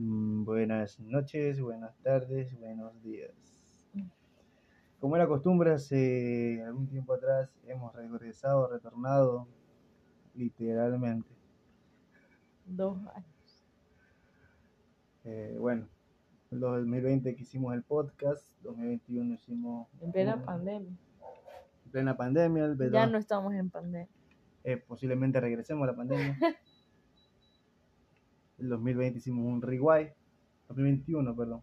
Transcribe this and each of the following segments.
Mm, Buenas noches, buenas tardes, buenos días. Como era costumbre, hace algún tiempo atrás hemos regresado, retornado, literalmente. Dos años. Eh, bueno, el 2020 que hicimos el podcast, 2021 hicimos En plena un- pandemia. en plena pandemia, el Ya no estamos en pandemia. eh, posiblemente regresemos a la pandemia. El 2020 hicimos un rewind, 2021, perdón.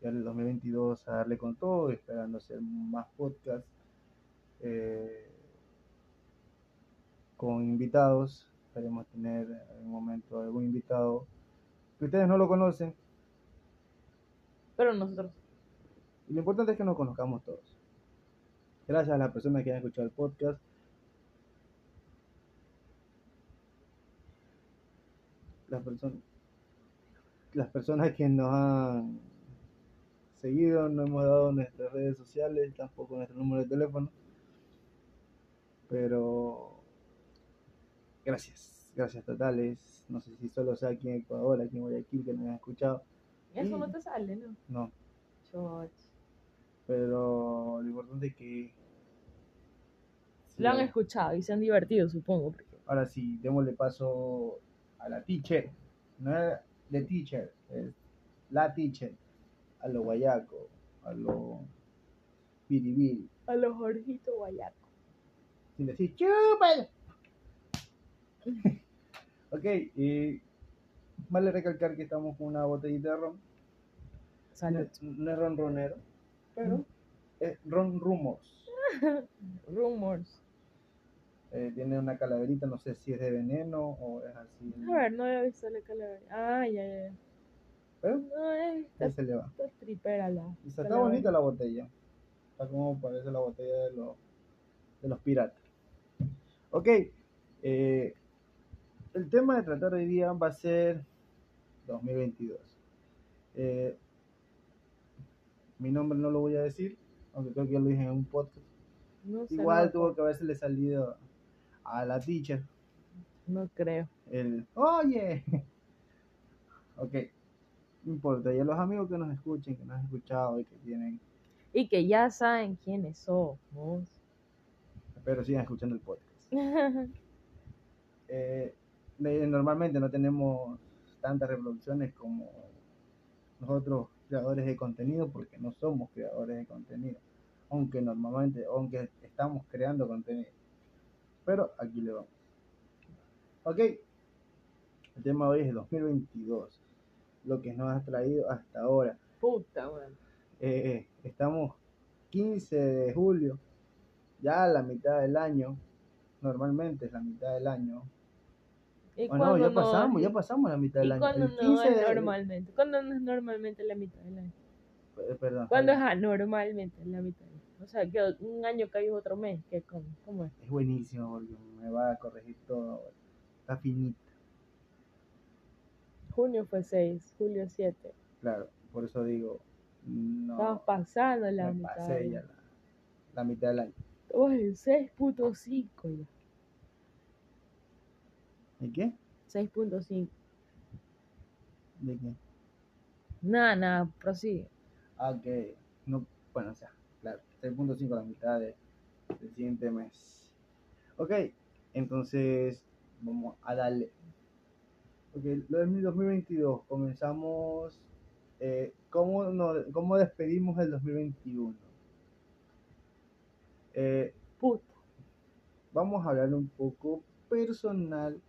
Y ahora el 2022 a darle con todo, esperando hacer más podcasts eh, con invitados. Esperemos tener en algún momento algún invitado que ustedes no lo conocen. Pero nosotros. Y lo importante es que nos conozcamos todos. Gracias a las personas que han escuchado el podcast. Las personas, las personas que nos han seguido, no hemos dado nuestras redes sociales, tampoco nuestro número de teléfono. Pero gracias, gracias totales. No sé si solo sea aquí en Ecuador, aquí en Guayaquil, que nos han escuchado. Eso Sí. no te sale, ¿no? No, pero lo importante es que... Lo han Sí, escuchado y se han divertido, supongo. Porque... Ahora sí, démosle paso a la teacher. No es de teacher, es la teacher. A lo guayaco, a lo biribiri. A los Jorgito Guayaco. Sin decir chúpalo. ok, y vale recalcar que estamos con una botellita de ron. No, Salud. no es ron ronero, pero es ron rumors. Rumors. Eh, tiene una calaverita, no sé si es de veneno o es así. A ver, no había visto la calavera. Ah, ya, ya. Pero No, eh, ya está, se le va. está tripera la. Y está bonita la botella. Está como parece la botella de los, de los piratas. Ok. eh, el tema de tratar hoy día va a ser 2022. Eh, mi nombre no lo voy a decir, aunque creo que ya lo dije en un podcast. No Igual tuvo que haberse le salido a la teacher no creo. el oye. Ok. No importa. Y a los amigos que nos escuchen, que nos han escuchado y que tienen Y que ya saben quiénes somos. Espero sigan escuchando el podcast. Eh, normalmente no tenemos tantas reproducciones como nosotros creadores de contenido porque no somos creadores de contenido. Aunque normalmente, aunque estamos creando contenido. Pero aquí le vamos. Ok. El tema hoy es el 2022. Lo que nos ha traído hasta ahora. Puta, weón. Eh, eh, estamos 15 de julio, ya la mitad del año, normalmente es la mitad del año. ¿Y O no, ya pasamos, ya pasamos la mitad del ¿Y año. cuándo no 15 es de- normalmente? ¿Cuándo no es normalmente la mitad del año? perdón, ¿Cuándo es anormalmente la mitad del año? O sea, que un año cae otro mes. ¿Qué, cómo, ¿Cómo es? es buenísimo porque me va a corregir todo. Está finito, Junio fue 6, julio 7. claro. Por eso digo, Estamos no, pasando la me mitad. pasé ya la, la mitad del año. Estamos en 6.5 ya. ¿Y qué? 6.5. ¿De qué? Nada, nada, prosigue. Ah, ok. No, bueno, o sea, claro, 6.5 la mitad de- del siguiente mes. Ok, entonces vamos a darle. Ok, lo del 2022, comenzamos. Eh, ¿cómo, nos- ¿Cómo despedimos el 2021? Eh, Puta. vamos a hablar un poco personal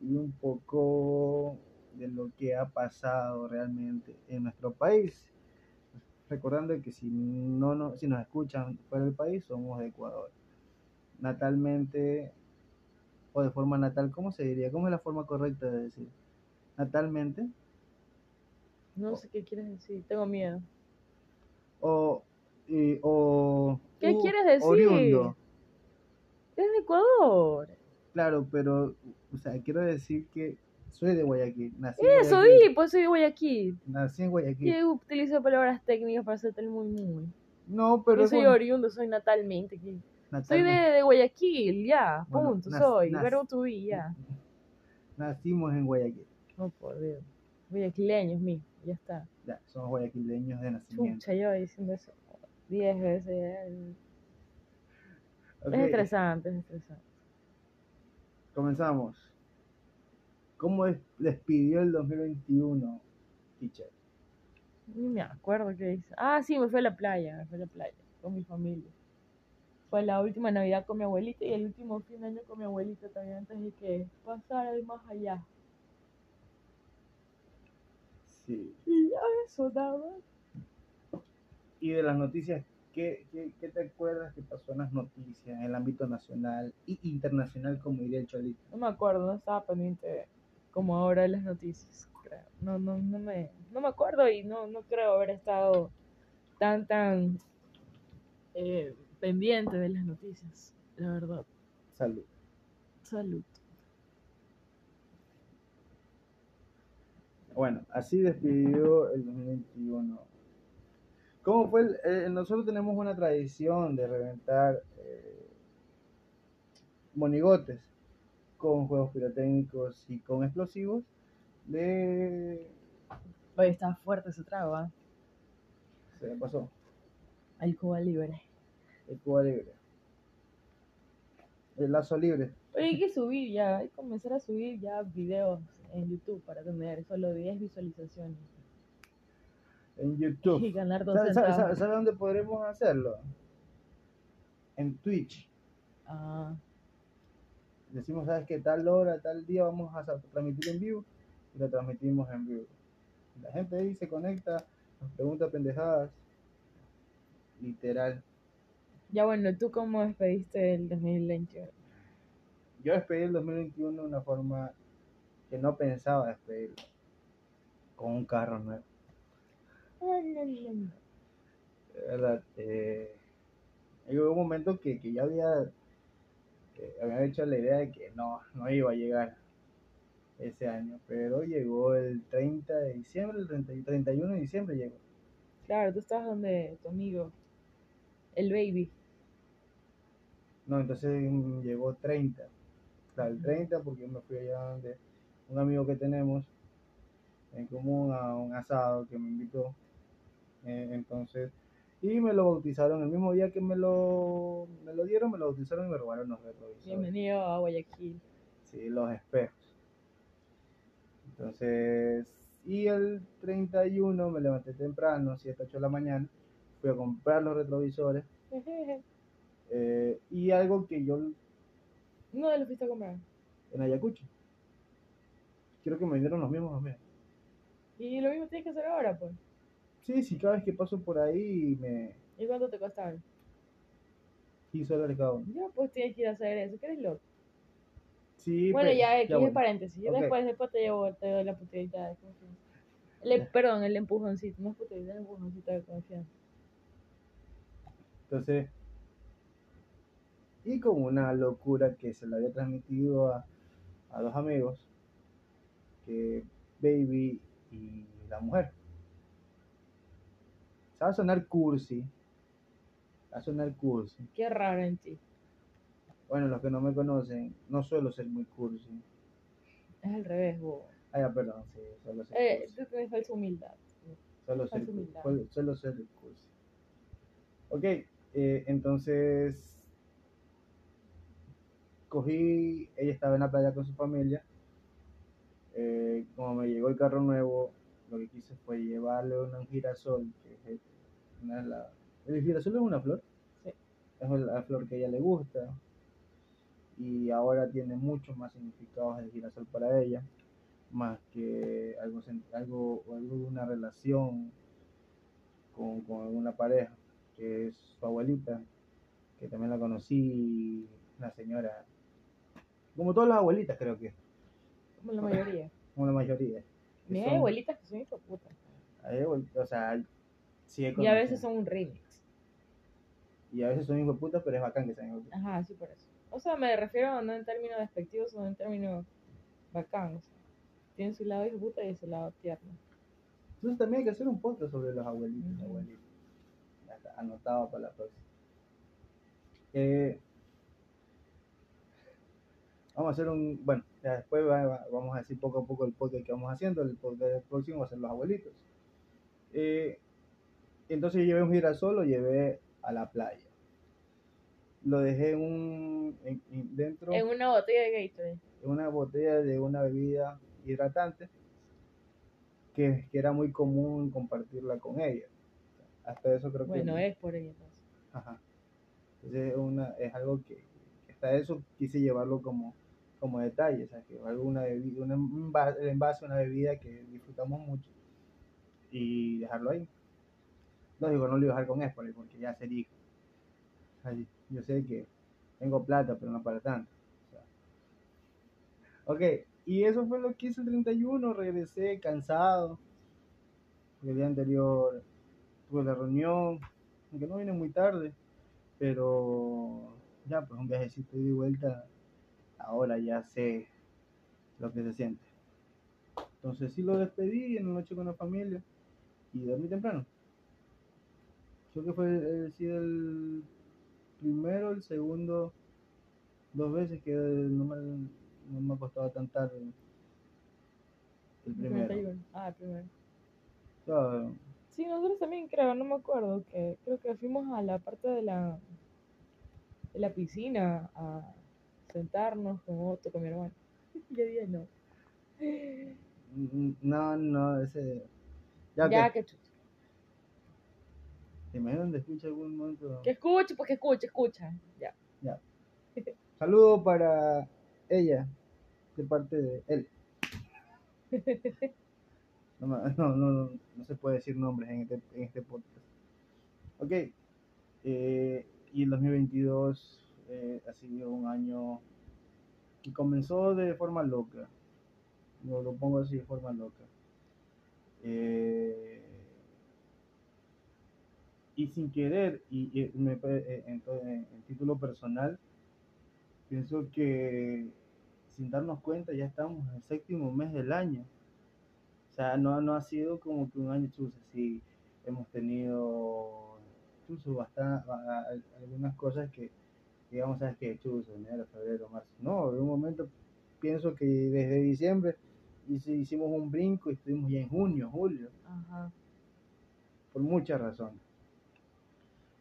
y un poco de lo que ha pasado realmente en nuestro país. Recordando que si no, no si nos escuchan fuera del país, somos de Ecuador. Natalmente, o de forma natal, ¿cómo se diría? ¿Cómo es la forma correcta de decir? Natalmente, No sé qué quieres decir. Tengo miedo. o, y- o ¿Qué quieres decir? oriundo. Es de Ecuador. Claro, pero, o sea, quiero decir que soy de Guayaquil. Nací en Eso, Guayaquil. di, pues soy de Guayaquil. Nací en Guayaquil. Y utilizo palabras técnicas para hacerte el muy muy. No, pero Yo soy bueno. oriundo, soy natalmente. aquí. Soy de, de Guayaquil, ya, Bueno, punto, soy. Verbo to be, ya. Nacimos en Guayaquil. No, por Dios. Guayaquileños, mijo, ya está. Ya, somos guayaquileños de nacimiento. Chucha, yo diciendo eso 10 veces. Es estresante, es estresante. comenzamos. ¿Cómo es- despidió el 2021, teacher? Ni me acuerdo qué hice. Ah, sí, me fui a la playa, me fui a la playa con mi familia. Fue la última Navidad con mi abuelita y el último fin de año con mi abuelita también antes de que pasara el más allá. Sí. Y ya eso nada más. Y de las noticias, ¿qué, qué, qué te acuerdas que pasó en las noticias en el ámbito nacional y internacional, como diría el Cholito? No me acuerdo, no estaba pendiente como ahora de las noticias, creo. No, no, no me, no me acuerdo y no, no creo haber estado tan, tan eh, pendiente de las noticias, la verdad. Salud. Salud. Bueno, así despidió el 2021. ¿Cómo fue? el- eh, nosotros tenemos una tradición de reventar eh, monigotes con juegos pirotécnicos y con explosivos de... Oye, está fuerte ese trago, ¿ah? Se me pasó. El Cuba Libre. El Cuba Libre. El lazo libre. Oye, hay que subir ya, hay que comenzar a subir ya videos en YouTube para tener solo 10 visualizaciones En YouTube. y ganar dos ¿Sabe, sabe- centavos. sabe dónde podremos hacerlo? En Twitch. Ah, Decimos, ¿sabes qué? Tal hora, tal día vamos a transmitir en vivo y lo transmitimos en vivo. La gente ahí se conecta, nos pregunta pendejadas. Literal. ya bueno, ¿tú cómo despediste el 2020? Yo despedí el 2021 de una forma que no pensaba despedirlo. Con un carro nuevo. De verdad. Eh, llegó un momento que, que ya había, que había hecho la idea de que no, no iba a llegar ese año. Pero llegó el 30 de diciembre, el 30 y 31 de diciembre llegó. Claro, tú estabas donde tu amigo, el baby. No, entonces mm, llegó 30. Claro, el 30 porque yo me fui allá donde un amigo que tenemos en común a un asado que me invitó. Eh, entonces, y me lo bautizaron el mismo día que me lo, me lo dieron, me lo bautizaron y me robaron los retrovisores. Bienvenido a Guayaquil. Sí, los espejos. Entonces, y el 31 me levanté temprano, 7, 8 de la mañana, fui a comprar los retrovisores. eh, y algo que yo ¿No lo fuiste a comprar? en Ayacucho. Quiero que me dieron los mismos a mí. Y lo mismo tienes que hacer ahora, pues. Sí, sí, cada vez que paso por ahí me ¿Y cuánto te costaron? 15 dólares cada uno. Ya, pues tienes que ir a hacer eso. ¿Qué eres loco? Sí, bueno, pero- ya, bueno. es paréntesis. Yo Ok. después, después te llevo, te doy la putadita de confianza. El- Ya. perdón, el empujoncito. No es putadita, es empujoncito de confianza. Entonces, y con una locura que se le había transmitido a, a dos amigos, que Baby y la mujer. Se va a sonar cursi. Va a sonar cursi. Qué raro en ti. Bueno, los que no me conocen, no suelo ser muy cursi. Es al revés, bobo. Ah, ya, perdón, sí, suelo ser Eh, cursi. tú falsa humildad. Suelo ser, falsa humildad. suelo- suelo ser cursi. Ok, eh, entonces cogí, ella estaba en la playa con su familia. eh, como me llegó el carro nuevo, lo que quise fue llevarle un girasol, que es una de la- el girasol es una flor, Sí. es la flor que a ella le gusta y ahora tiene muchos más significados el girasol para ella, más que algo, algo, o algo de una relación con, con alguna pareja, que es su abuelita, que también la conocí, una señora, como todas las abuelitas creo que, Como la mayoría. como la mayoría. Mira, hay abuelitas que son hijos de puta. hay o sea, sí Y a veces son un remix. y a veces son hijos de puta, pero es bacán que sean hijos de puta. Ajá, sí, por eso. O sea, me refiero no en términos despectivos, sino en términos bacán. O sea, tienen su lado hijo de puta y su lado tierno. Entonces también hay que hacer un podcast sobre los abuelitos, abuelitos. Anotado para la próxima. Eh, Vamos a hacer un, bueno, ya después va- va- vamos a decir poco a poco el podcast que vamos haciendo, el podcast próximo va a ser los abuelitos. Eh, entonces yo llevé un girasol, lo llevé a la playa. Lo dejé en un, en- en- dentro En una botella de Gatorade. en una botella de una bebida hidratante que, que era muy común compartirla con ella. Hasta eso creo Bueno, que... es por ahí entonces. Ajá. Entonces es, una, es algo que hasta eso quise llevarlo como, como detalle, sea, que algo una bebida, un envase, el envase una bebida que disfrutamos mucho y dejarlo ahí. Lógico, no lo iba a dejar con Espoli porque ya sería. o sea, yo sé que tengo plata, pero no para tanto. o. Ok, y eso fue lo que hice el 31, regresé cansado. El día anterior tuve la reunión, aunque no vine muy tarde, pero ya, pues un viajecito de vuelta, ahora ya sé lo que se siente. Entonces sí lo despedí en la noche con la familia y dormí temprano. Creo que fue el, sí, el primero, el segundo, dos veces que no me, no me acostaba tan tarde. El primero. 31. Ah, el primero. Sí, nosotros también creo, no me acuerdo, que creo que fuimos a la parte de la de la piscina a sentarnos con Otto, con mi hermano. Y hoy día no. mm, no, no, ese... Ya, Ya, que, que chucha. ¿te imaginas donde escucha algún momento? Que escuche, pues que escuche, escucha. Ya. Saludo para ella, de parte de él. No, no, no, no se puede decir nombres en este, en este podcast. Ok, eh, y el 2022 eh, ha sido un año que comenzó de forma loca. Lo, lo pongo así, de forma loca. Eh, y sin querer, y, eh, en, título personal, pienso que sin darnos cuenta ya estamos en el séptimo mes del año. O sea, no, no ha sido como que un año chuzo, sí, hemos tenido chuzo bastante, algunas cosas que, digamos, sabes que chuzo, enero, febrero, marzo. No, de un momento pienso que desde diciembre hicimos un brinco y estuvimos ya en junio, julio Ajá. por muchas razones.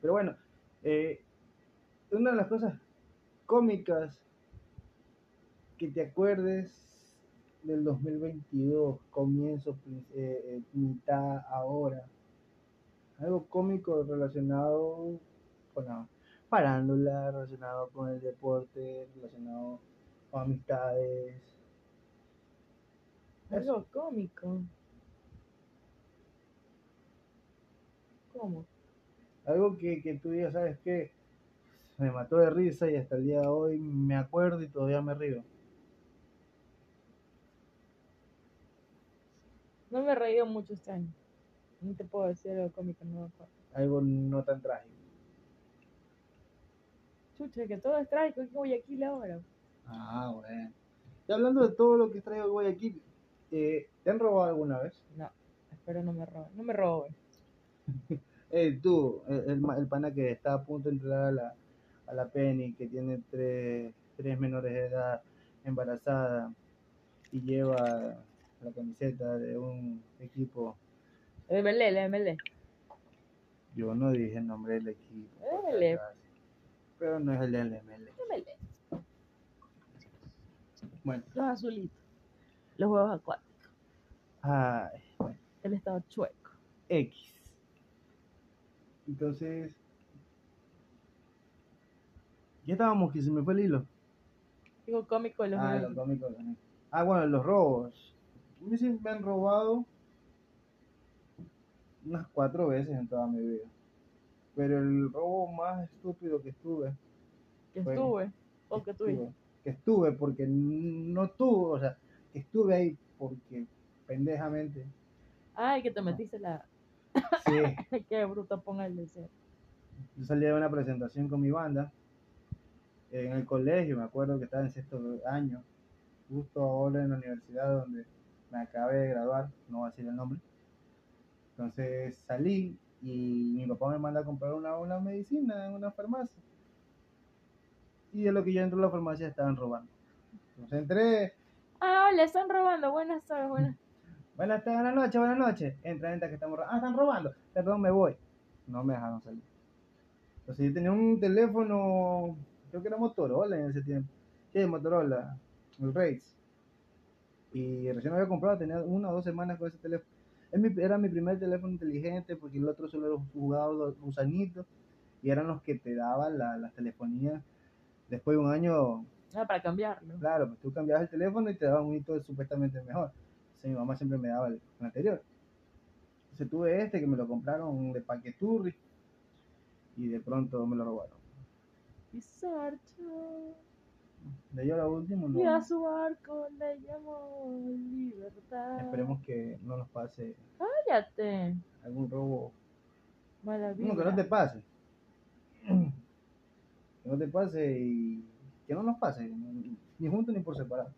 Pero bueno, eh, una de las cosas cómicas que te acuerdes del 2022, comienzo, eh, eh, mitad, ahora, algo cómico relacionado con la farándula, relacionado con el deporte, relacionado con amistades. Algo cómico. ¿Cómo? Algo que, que tú digas, ¿sabes qué? Me mató de risa y hasta el día de hoy me acuerdo y todavía me río. No me he reído mucho este año. No te puedo decir algo cómico, no me acuerdo. Algo no tan trágico. Chucha, que todo es trágico aquí en Guayaquil ahora. Ah, bueno. Y hablando de todo lo que traigo Guayaquil, eh, ¿te han robado alguna vez? No, espero no me roben. No me roben. Eh, tú, el, el pana que está a punto de entrar a la, a la Penny, que tiene tres, tres menores de edad, embarazada, y lleva la camiseta de un equipo. El MLE, el MLE. Yo no dije el nombre del equipo. acaso, Pero no es el del ML. MLE. Bueno, Los azulitos. Los huevos acuáticos. ay, bueno, El estado chueco. X. Entonces, ya estábamos que se me fue el hilo. Digo cómico de los Ah, los cómicos. Ah, bueno, los robos. A mí sí me han robado unas cuatro veces en toda mi vida. Pero el robo más estúpido que estuve, Que Fue- estuve. O que estuve- tuviste. que estuve porque no tuve, o sea, que estuve ahí porque pendejamente. Ay, que te metiste la. Sí, Qué bruto ponga el deseo. yo salí de una presentación con mi banda en el colegio, me acuerdo que estaba en sexto año, justo ahora en la universidad donde me acabé de graduar, no voy a decir el nombre. Entonces salí y mi papá me manda a comprar una, una medicina en una farmacia. Y de lo que yo entro a la farmacia estaban robando. Entonces entré, Ah, le están robando. Buenas tardes, buenas. buenas tardes, buenas noches, buenas noches. Entra, entra, que estamos robando. Ah, están robando. Perdón, me voy. No me dejaron salir. Entonces yo tenía un teléfono, creo que era Motorola en ese tiempo. Sí, Motorola, el Race. Y recién lo había comprado, tenía una o dos semanas con ese teléfono. Era mi primer teléfono inteligente porque el otro solo jugado los gusanitos y eran los que te daban la- las telefonías. Después de un año, Ah, para cambiarlo. claro, pues tú cambiabas el teléfono y te daban un hito supuestamente mejor. Entonces mi mamá siempre me daba el, el anterior. Entonces tuve este que me lo compraron de paqueturri y de pronto me lo robaron. De ahí a lo último, no. Y a su barco le llamó libertad. Esperemos que no nos pase Cállate. algún robo. Mala No, que no te pase. Que no te pase y que no nos pase, ni juntos ni por separado.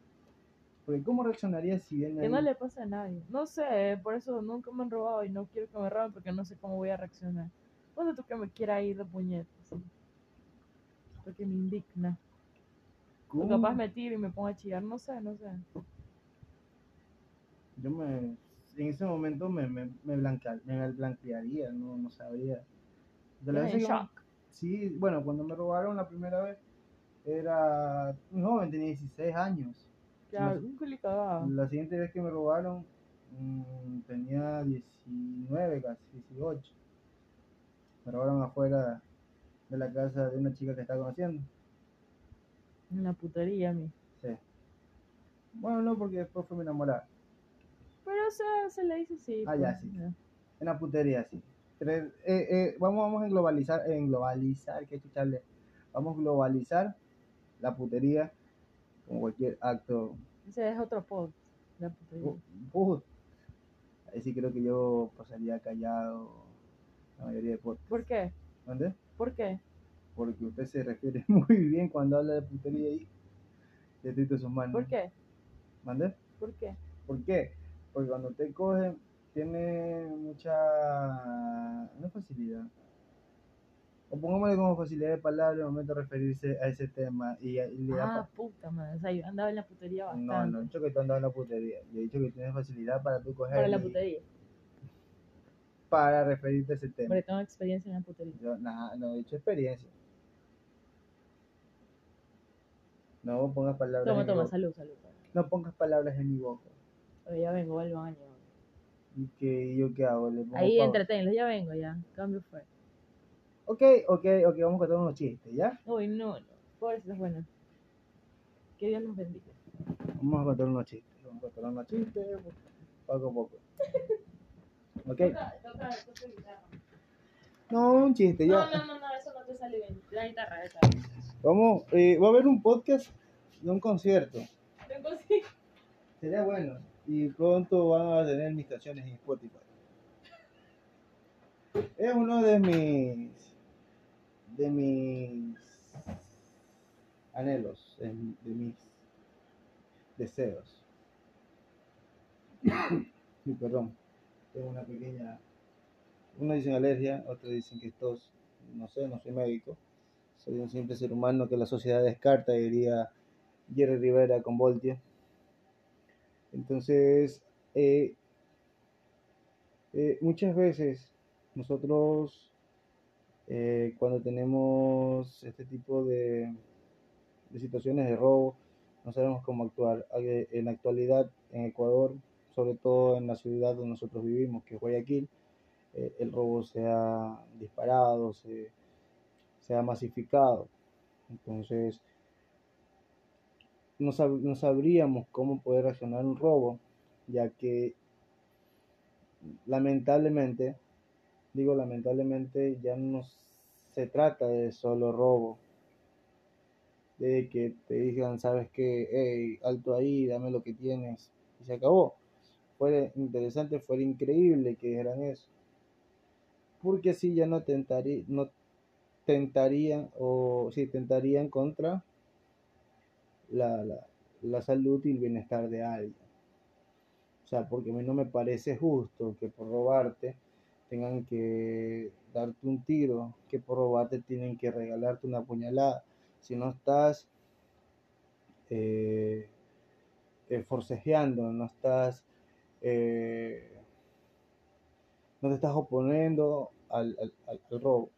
Porque ¿cómo reaccionarías si viene Que no le pase a nadie. No sé, por eso nunca me han robado y no quiero que me roben porque no sé cómo voy a reaccionar. Cuando tú que me quiera ir de puñetas. Porque me indigna. O capaz me tiro y me pongo a chillar. No sé, no sé. Yo me, en ese momento me, me, me, blanca- me blanquearía, no, no sabría. De veces en shock. Sí, bueno, cuando me robaron la primera vez, era un joven, tenía 16 años. Culo cagado. La siguiente vez que me robaron, mm, tenía 19, casi 18. Me robaron afuera de la casa de una chica que estaba conociendo. Una putería a mí. Sí. Bueno, no, porque después fue mi enamorada. Pero o sea, se le dice así. Ah, ya, pues, sí. ya. En la putería, sí. Tres- eh, eh, vamos, vamos a globalizar, en globalizar, que chucharle. Vamos a globalizar la putería como cualquier acto. Ese es otro pod. La putería. Uh, ahí sí creo que yo pasaría callado la mayoría de podcasts. ¿Por qué? ¿Dónde? ¿Por qué? Porque usted se refiere muy bien cuando habla de putería y de tito sus manos. ¿Por qué? ¿Mande? ¿Por qué? ¿Por qué? Porque cuando usted coge, tiene mucha. No facilidad. O pongámosle como facilidad de palabra en el momento de referirse a ese tema. Y, y le da Ah, puta madre. O sea, yo andaba en la putería bastante. No, no he dicho que tú andas en la putería. Yo he dicho que tienes facilidad para tú coger. Para la putería. Para referirte a ese tema. Porque tengo experiencia en la putería. Yo, nada, no he dicho experiencia. No pongas palabras. Toma, en mi toma, boca. salud, salud. No pongas palabras en mi boca. Oye, ya vengo al baño. ¿Y que yo qué hago? Le pongo Ahí pausa. entretenlos, ya vengo, ya. Cambio fue. Ok, ok, ok, vamos a contar unos chistes, ¿ya? Uy, no, no. Pobrecitos, bueno. Que Dios los bendiga. Vamos a contar unos chistes. Vamos a contar unos chistes poco a poco. Ok. Guitarra. No, un chiste, No, ya. no, no, no, eso no te sale bien. La guitarra, esa. Vamos, eh, va a haber un podcast de un concierto. Tengo sí. Sería bueno. Y pronto van a tener mis canciones en Spotify. Es uno de mis de mis anhelos, de, de mis deseos. Mi perdón. Tengo una pequeña. Unos dicen alergia, otros dicen que es tos. No sé, no soy médico. Un simple ser humano que la sociedad descarta, diría Jerry Rivera con Voltio. Entonces, eh, eh, muchas veces nosotros, eh, cuando tenemos este tipo de, de situaciones de robo, no sabemos cómo actuar. En la actualidad, en Ecuador, sobre todo en la ciudad donde nosotros vivimos, que es Guayaquil, eh, el robo se ha disparado, se, se ha masificado. Entonces, no, sab- no sabríamos cómo poder reaccionar un robo, ya que lamentablemente, digo lamentablemente, ya no se trata de solo robo, de que te digan, sabes que, hey, alto ahí, dame lo que tienes, y se acabó. Fue interesante, fue increíble que dijeran eso, porque así ya no tentaría, no tentarían, o sí, tentarían contra la, la, la salud y el bienestar de alguien. O sea, porque a mí no me parece justo que por robarte tengan que darte un tiro, que por robarte tienen que regalarte una puñalada. Si no estás eh, eh, forcejeando, no estás, eh, no te estás oponiendo al, al, robo.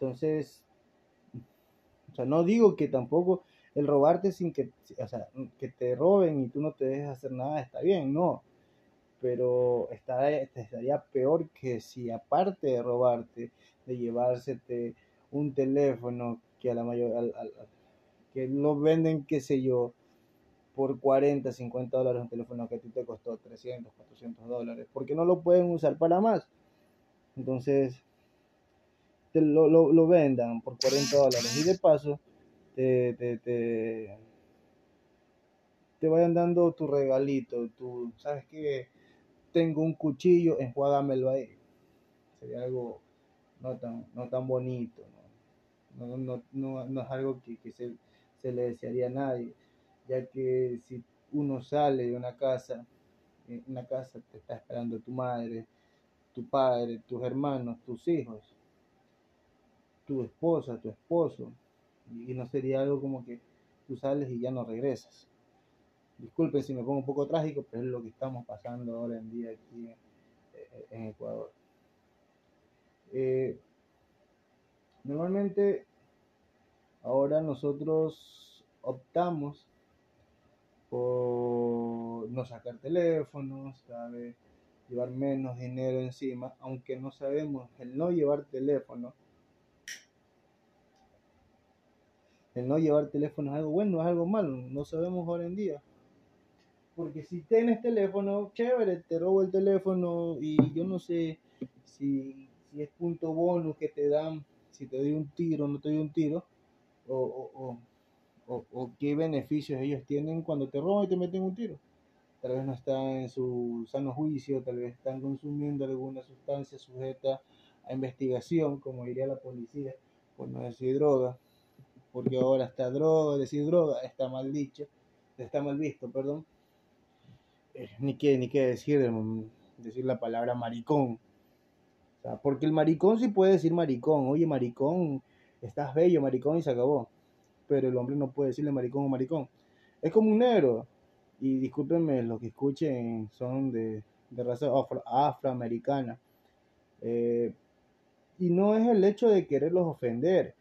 Entonces, o sea, no digo que tampoco el robarte sin que, o sea, que te roben y tú no te dejes hacer nada está bien, no. Pero está, estaría peor que si aparte de robarte, de llevársete un teléfono que a la mayor, que lo venden, qué sé yo, por 40, 50 dólares un teléfono que a ti te costó 300, 400 dólares, porque no lo pueden usar para más. Entonces, te lo, lo, vendan por 40 dólares y de paso te, te, te, te vayan dando tu regalito, tu, ¿sabes qué? Tengo un cuchillo, enjuágamelo ahí. Sería algo no tan, no tan bonito, no, no, no, no es algo que, que se, se, le desearía a nadie, ya que si uno sale de una casa, en una casa te está esperando tu madre, tu padre, tus hermanos, tus hijos, tu esposa, tu esposo, y no sería algo como que tú sales y ya no regresas. Disculpen si me pongo un poco trágico, pero es lo que estamos pasando ahora en día aquí en Ecuador. Eh, normalmente ahora nosotros optamos por no sacar teléfonos, llevar menos dinero encima, aunque no sabemos el no llevar teléfono. El no llevar teléfono es algo bueno, es algo malo, no sabemos ahora en día. Porque si tienes teléfono, chévere, te robo el teléfono y yo no sé si si es punto bonus que te dan, si te doy un tiro o no te doy un tiro, o, o, qué beneficios ellos tienen cuando te roban y te meten un tiro. Tal vez no están en su sano juicio, tal vez están consumiendo alguna sustancia sujeta a investigación, como diría la policía, por no decir droga, porque ahora está droga, decir droga está mal dicho, está mal visto, perdón. Eh, ni qué, ni qué decir, decir la palabra maricón, porque el maricón sí puede decir maricón, oye maricón, estás bello, maricón, y se acabó. Pero el hombre no puede decirle maricón o maricón. Es como un negro. Y discúlpenme, los que escuchen son de, raza afroamericana. Eh, y no es el hecho de quererlos ofender.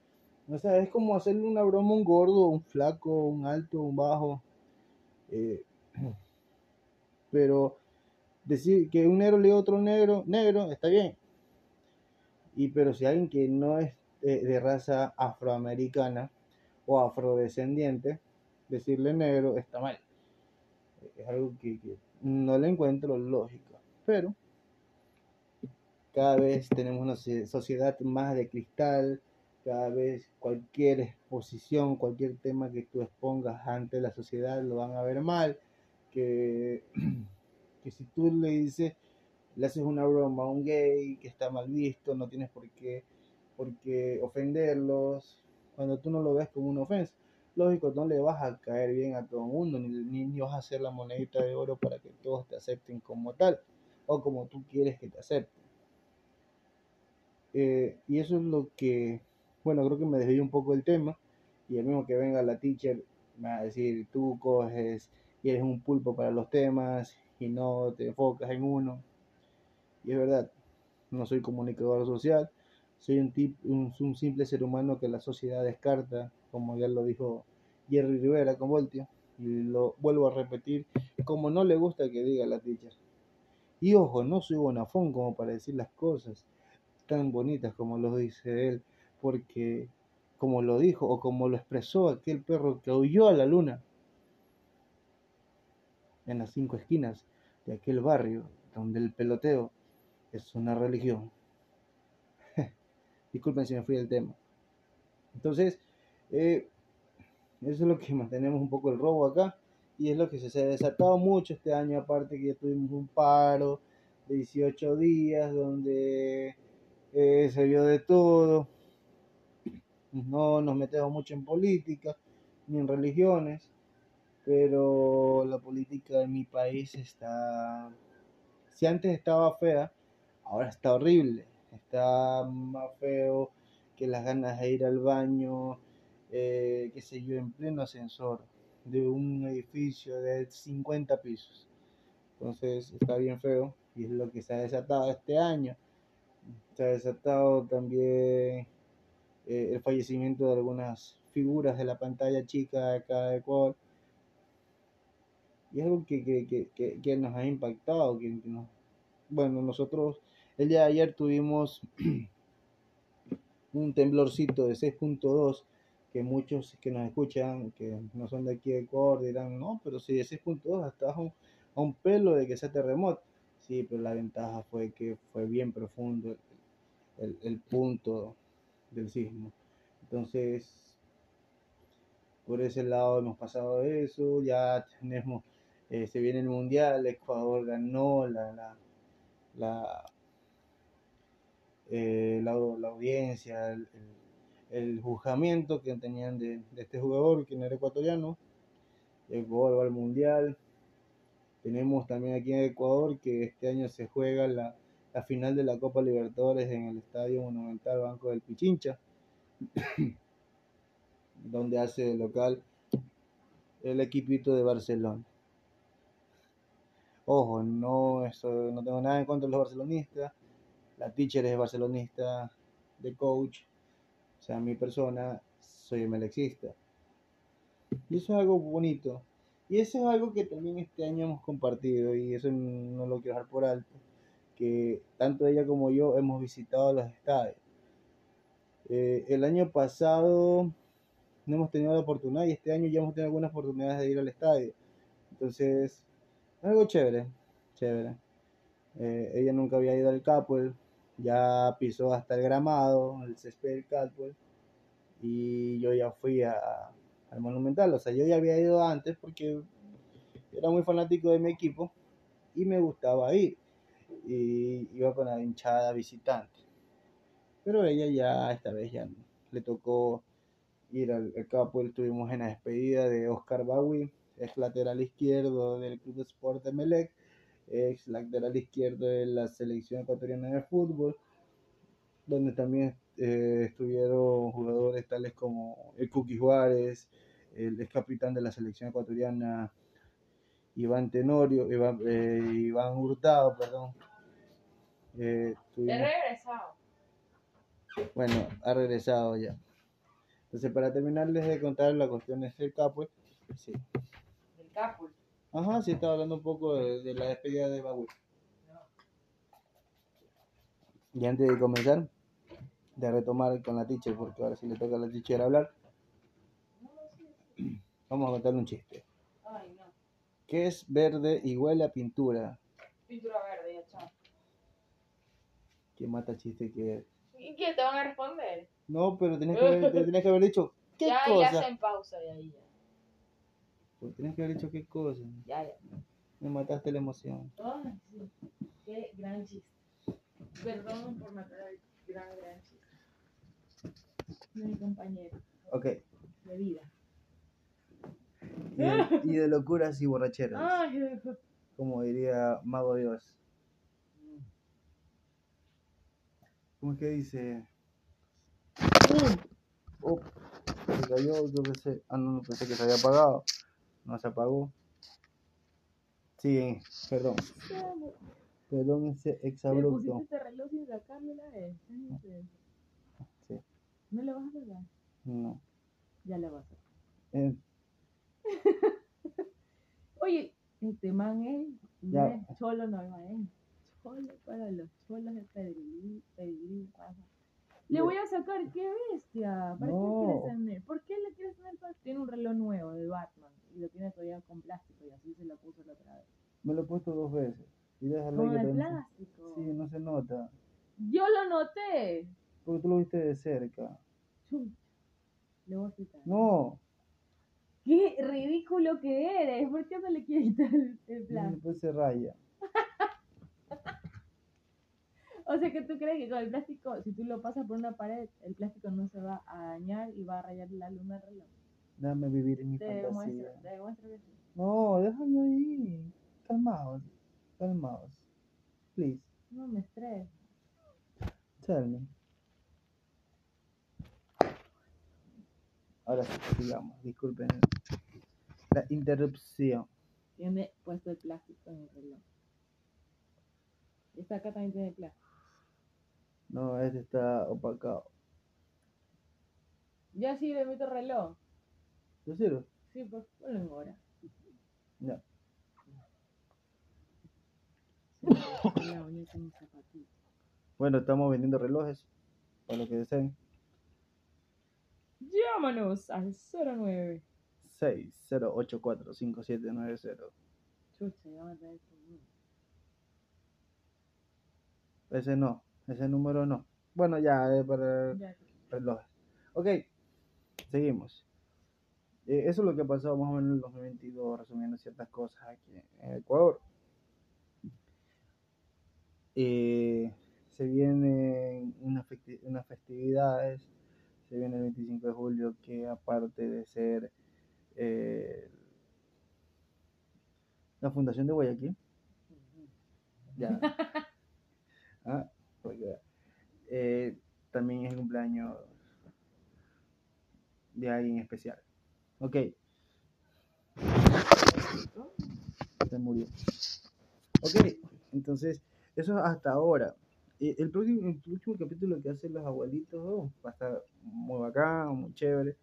O es como hacerle una broma a un gordo, un flaco, un alto, un bajo. Eh, pero decir que un negro le diga a otro negro, negro, está bien. Y pero si alguien que no es de, raza afroamericana o afrodescendiente, decirle negro está mal. Es algo que, no le encuentro lógica. Pero cada vez tenemos una sociedad más de cristal, cada vez cualquier exposición, cualquier tema que tú expongas ante la sociedad lo van a ver mal, que, que si tú le dices le haces una broma a un gay que está mal visto, no tienes por qué, por qué ofenderlos, cuando tú no lo ves como una ofensa. Lógico, no le vas a caer bien a todo el mundo, ni, ni, vas a hacer la monedita de oro para que todos te acepten como tal, o como tú quieres que te acepten. Eh, y eso es lo que, bueno, creo que me desvió un poco del tema, y el mismo que venga la teacher me va a decir, tú coges y eres un pulpo para los temas y no te enfocas en uno. Y es verdad, no soy comunicador social, soy un, tip, un, simple ser humano que la sociedad descarta, como ya lo dijo Jerry Rivera con Voltio, y lo vuelvo a repetir, como no le gusta que diga la teacher. Y ojo, no soy bonafón como para decir las cosas tan bonitas como lo dice él, porque como lo dijo o como lo expresó aquel perro que huyó a la luna en las cinco esquinas de aquel barrio donde el peloteo es una religión. Disculpen si me fui del tema. Entonces, eh, eso es lo que mantenemos un poco el robo acá. Y es lo que se ha desatado mucho este año, aparte que ya tuvimos un paro de 18 días donde eh, se vio de todo. No nos metemos mucho en política ni en religiones, pero la política de mi país está, si antes estaba fea, ahora está horrible, está más feo que las ganas de ir al baño, eh, qué sé yo, en pleno ascensor. de un edificio de 50 pisos. Entonces está bien feo y es lo que se ha desatado este año. Se ha desatado también eh, el fallecimiento de algunas figuras de la pantalla chica de acá de Ecuador. Y es algo que, que, que, que, nos ha impactado. Que, nos... Bueno, nosotros el día de ayer tuvimos un temblorcito de 6.2 que muchos que nos escuchan, que no son de aquí de Ecuador, dirán, no, pero si de 6.2 hasta a un, a un pelo de que sea terremoto. Sí, pero la ventaja fue que fue bien profundo el, el punto del sismo. Entonces, por ese lado hemos pasado eso, ya tenemos, eh, se viene el mundial, Ecuador ganó la, la, la, eh, la, la audiencia, el, el, el, juzgamiento que tenían de, de este jugador, que no era ecuatoriano, Ecuador va al mundial. Tenemos también aquí en Ecuador que este año se juega la, la final de la Copa Libertadores en el Estadio Monumental Banco del Pichincha, donde hace local el equipito de Barcelona. Ojo, no, eso, no tengo nada en contra de los barcelonistas. La teacher es barcelonista de coach. O sea, mi persona, soy melexista. Y eso es algo bonito. Y eso es algo que también este año hemos compartido y eso no lo quiero dejar por alto que tanto ella como yo hemos visitado los estadios. Eh, el año pasado no hemos tenido la oportunidad y este año ya hemos tenido algunas oportunidades de ir al estadio. Entonces, algo chévere, chévere. Eh, ella nunca había ido al Capwell, ya pisó hasta el gramado, el césped del Capwell, y yo ya fui a, al Monumental. O sea, yo ya había ido antes porque era muy fanático de mi equipo y me gustaba ir y iba con la hinchada visitante. Pero ella ya, esta vez ya le tocó ir al, al campo. Estuvimos en la despedida de Oscar Bawi, ex lateral izquierdo del Club Sport de Melec, ex lateral izquierdo de la selección ecuatoriana de fútbol, donde también eh, estuvieron jugadores tales como el Cookie Juárez, el ex capitán de la selección ecuatoriana Iván Tenorio, Iván, eh, Iván Hurtado, perdón, eh. He regresado. Bueno, ha regresado ya. Entonces, para terminarles de contar la cuestión es el Capue. Sí. ¿El Capue? Ajá, sí, estaba hablando un poco de, de la despedida de Bagui. No. Y antes de comenzar, de retomar con la teacher, porque ahora sí le toca a la teacher hablar, vamos a contarle un chiste. Ay, no. ¿Qué es verde y huele a pintura? Pintura verde. ¿Qué mata chiste que ¿Y qué te van a responder? No, pero tenés que haber, que haber dicho qué ya, cosa. Ya, ya en pausa de ahí ya. Pues tenés que haber dicho qué cosa. Ya, ya. Me mataste la emoción. Ay, sí. Qué gran chiste. Perdón por matar al gran, gran chiste. Mi compañero. Ok. De vida. Y de, y de locuras y borracheras. Ay, Como diría Mago Dios. ¿Cómo es que dice? Oh, se cayó, yo pensé, ah no, no pensé que se había apagado. No se apagó. Sí, perdón. Perdón ese ¿Le exabrupto. pusiste este reloj sin vez? Sí, ¿No le vas a sacar? no. Ya le vas a. Eh, Oye, este man es, Ya. no es cholo normal, es para los cholos de Pedrilín, Pedrilín pasa. Le voy a sacar, qué bestia. ¿Para No. qué quieres tener? ¿Por qué le quieres tener? Tiene un reloj nuevo de Batman y lo tiene todavía con plástico y así se lo puso la otra vez. me lo he puesto dos veces. Y Con el plástico. Sí, no se nota. Yo lo noté. Porque tú lo viste de cerca. Chucha. Le voy a quitar. No, Qué ridículo que eres. ¿Por qué no le quieres quitar el, el y plástico? después se raya. O sea que tú crees que con el plástico, si tú lo pasas por una pared, el plástico no se va a dañar y va a rayar la luna del reloj. Déjame vivir en mi Te fantasía. demuestro, te demuestro que sí. No, déjame ahí. Calmaos, calmaos. Please, No me estreses. tell me. Ahora sí, sigamos, disculpen. La interrupción. Tiene puesto el plástico en el reloj. Esta acá también tiene plástico. No, este está opacado. Ya sí le meto reloj. ¿Lo sirve? Sí, pues ponlo en hora. Zapatito. Bueno, estamos vendiendo relojes. Para los que deseen. Llámanos al 09. 60845790. Chucha, ya van a traer. Ese no. Ese número no. Bueno, ya, es para Ya. relojes. Ok. Seguimos. Eh, eso es lo que pasado más o menos en el 2022, resumiendo ciertas cosas aquí en Ecuador. Eh, se vienen unas, festi- unas festividades, se viene el 25 de julio, que aparte de ser eh, la Fundación de Guayaquil, ya, ah, eh, también es el cumpleaños de alguien especial. Ok. Se murió. Ok, entonces, eso hasta ahora. Eh, El próximo, el próximo capítulo que hacen los abuelitos oh, va a estar muy bacán, muy chévere,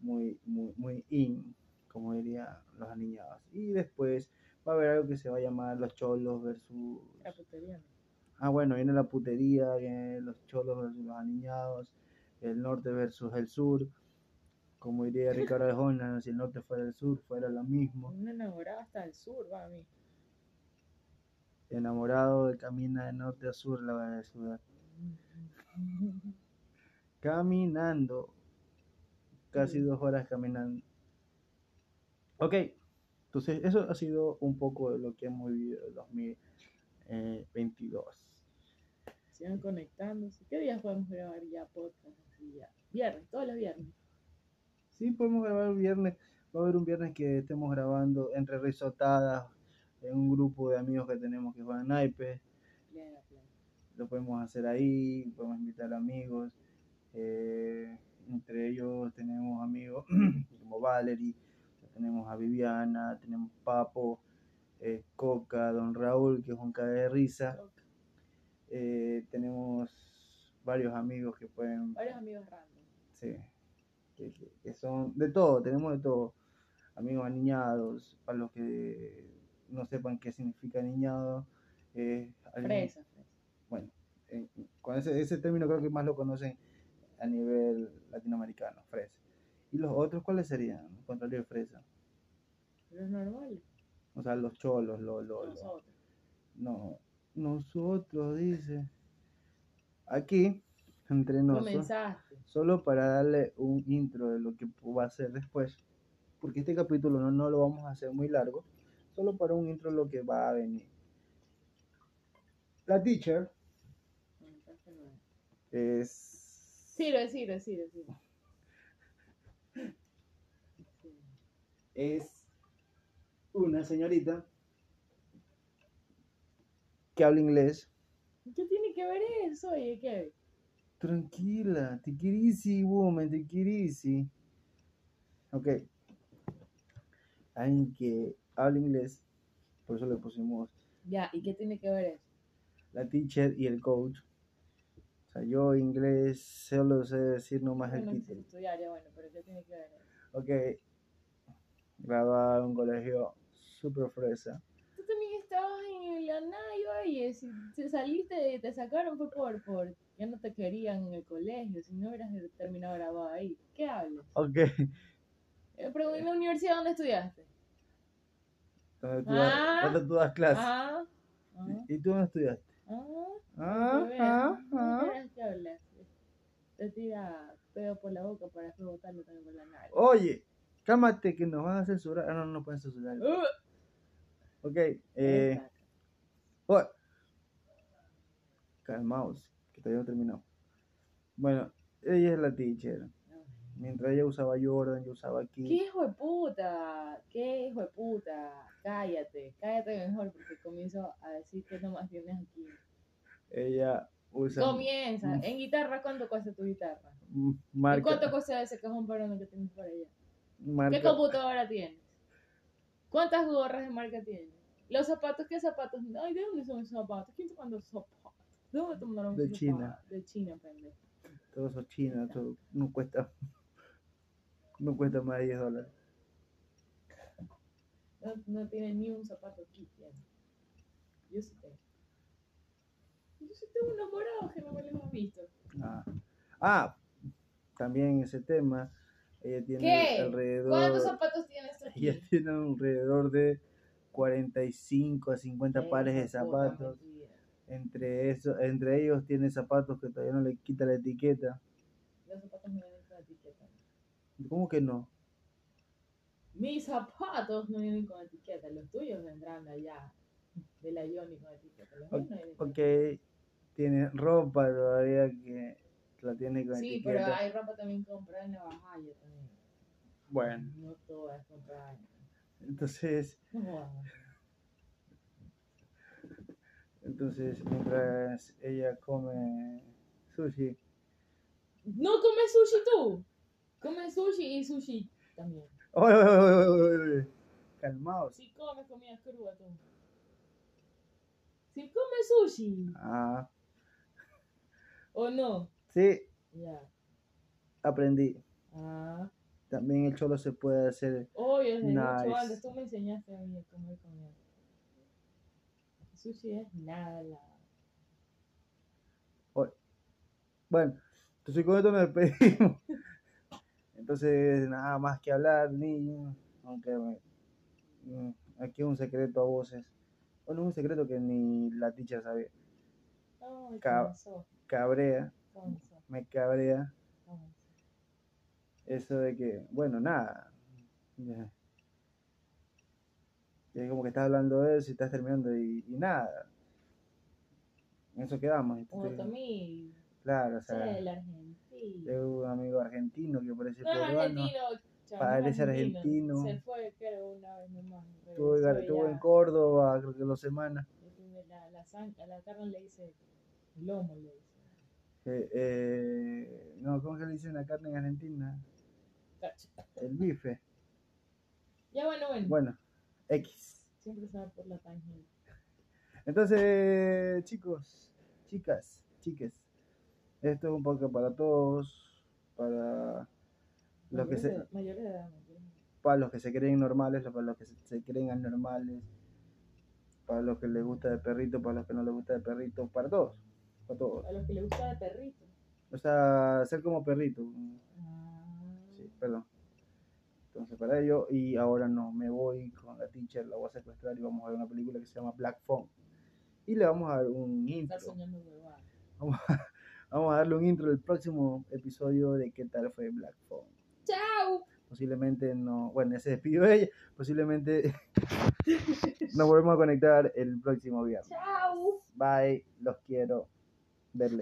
muy, muy, muy in, como dirían los aniñados. Y después va a haber algo que se va a llamar los cholos versus. Ah, bueno, viene la putería, vienen los cholos versus los aniñados, el norte versus el sur. Como diría Ricardo Arjona, si el norte fuera el sur, fuera lo mismo. Un enamorado hasta el sur, va a mí. Enamorado camina de norte a sur la ciudad. Caminando. Casi dos horas caminando. Ok, entonces eso ha sido un poco de lo que hemos vivido en 2022. Sigan conectándose. ¿Qué días podemos grabar ya podcast? Así ya. Viernes, todos los viernes. Sí, podemos grabar viernes. Va a haber un viernes que estemos grabando entre risotadas en un grupo de amigos que tenemos que juegan naipes. Lo podemos hacer ahí, podemos invitar amigos. eh, entre ellos tenemos amigos como Valerie, tenemos a Viviana, tenemos Papo, eh, Coca, Don Raúl, que es un cague de risa. Eh, tenemos varios amigos que pueden Varios amigos random. Sí, que, que- son de todo, tenemos de todo. Amigos aniñados, para los que no sepan qué significa aniñado. eh, Fresa, fresa. Bueno, eh, con ese, ese término creo que más lo conocen a nivel latinoamericano, fresa. ¿Y los otros cuáles serían? Contrario de fresa. Los normales. O sea, los cholos, los, los, los- Nosotros. No, nosotros, dice. Aquí, entre nosotros. Solo para darle un intro de lo que va a ser después, porque este capítulo no, no lo vamos a hacer muy largo, solo para un intro de lo que va a venir. La teacher es sirve, sirve. Sí. es una señorita que habla inglés. ¿Qué tiene que ver eso? Oye, ¿qué? Tranquila, te easy, woman, te easy. Ok. Alguien que habla inglés, por eso le pusimos Ya, ¿y qué tiene que ver eso? la teacher y el coach. O sea, yo inglés solo sé decir nomás el Bueno, título. estudiar, ya bueno, pero ¿qué tiene que ver eso? Ok. Graduada en un colegio super fresa. También estabas en la NAI, oye, si, si saliste y te sacaron fue por, por ya no te querían en el colegio, si no hubieras terminado grabado ahí. ¿Qué hablas? Ok. Eh, pero en la universidad, ¿dónde estudiaste? Donde tú, Ah. das, donde tú das clases. Ah, ah, ¿Y tú dónde estudiaste? ah. Ah, ah, ah. que hables. Te tira pedo por la boca para después botarlo también por la nariz. Oye, cálmate que nos van a censurar. Ah, no, no pueden censurar. Uh, Ok. Eh, oh. Calmaos, que todavía no terminó. Bueno, ella es la teacher. Mientras ella usaba Jordan, yo usaba ¿Qué aquí. hijo de puta? ¿Qué hijo de puta? Cállate, cállate mejor porque comienzo a decir que nomás tienes aquí. Ella usa Comienza. En guitarra, ¿cuánto cuesta tu guitarra? m- ¿Y marca, cuánto cuesta ese cajón peruano que tienes por allá? ¿Qué marca, computadora tienes? ¿Cuántas gorras de marca tiene? Los zapatos, ¿qué zapatos? Ay, ¿de dónde son esos zapatos? ¿Quién te mandó esos zapatos? ¿De dónde te mandaron De China. De China, pendejo. Todo eso chino, todo no cuesta, no cuesta más de 10 dólares. No, no tiene ni un zapato aquí, tiene. Yo sí tengo. Yo sí tengo unos morados que no me los hemos visto. Ah. Ah, también ese tema, ella tiene ¿Qué? alrededor, ¿Cuántos zapatos tienes aquí? ella tiene alrededor de 45 a 50 pares de zapatos. Entre eso, entre ellos tiene zapatos que todavía no le quita la etiqueta. Los zapatos no vienen con etiqueta. ¿Cómo que no? Mis zapatos no vienen con etiqueta. Los tuyos vendrán de allá. De la Yoni con etiqueta. Los míos no vienen con Ok, tiene ropa todavía que la tiene con Sí, pero hay ropa también comprada en la bajalla también. Bueno, No todo es comprada. entonces, No entonces mientras ella come sushi, No comes sushi tú. Comes sushi y sushi también. ¡Oye, oye, oye, calmaos. Si comes comida cruda tú. Si comes sushi Ah, o no. Sí, Ya. aprendí. Ah. También el cholo se puede hacer. Desde mucho Nice. tú me enseñaste a mí a comer comida. Sushi es nada. Bueno, entonces con esto nos despedimos. Entonces, nada más que hablar, niños. Aunque mm, aquí es un secreto a voces. Bueno, un secreto que ni la teacher sabía. Ay, Cab- Cabrea, me cabrea eso de que, bueno, nada. Ya. Y es como que estás hablando de eso y estás terminando y, y nada. En eso quedamos. Claro, o sea, el argentino. tengo un amigo argentino que parece No peruano. argentino, parece no es argentino. Se fue, creo, una vez nomás. Estuvo, en- Córdoba, creo que dos semanas. La, carne le dice lomo, le dice. Eh, eh, no, ¿cómo se le dice la carne en Argentina? El bife. Ya bueno, bueno. Bueno, X. Siempre se va por la tangente. Entonces, chicos, chicas, chiques, esto es un podcast para todos, para los que se, edad, edad. para los que se creen normales, para los que se, se creen anormales, para los que les gusta de perrito, para los que no les gusta de perrito, para todos, para todos. A los que les gusta de perrito. O sea, ser como perrito. Ah. Sí, perdón. Entonces, para ello, y ahora no, me voy con la teacher, la voy a secuestrar y vamos a ver una película que se llama Black Phone. Y le vamos a dar un intro. Vamos a, vamos a darle un intro del próximo episodio de qué tal fue Black Phone. ¡Chao! Posiblemente no, bueno, ya se despidió ella, posiblemente nos volvemos a conectar el próximo viernes. ¡Chao! Bye, los quiero del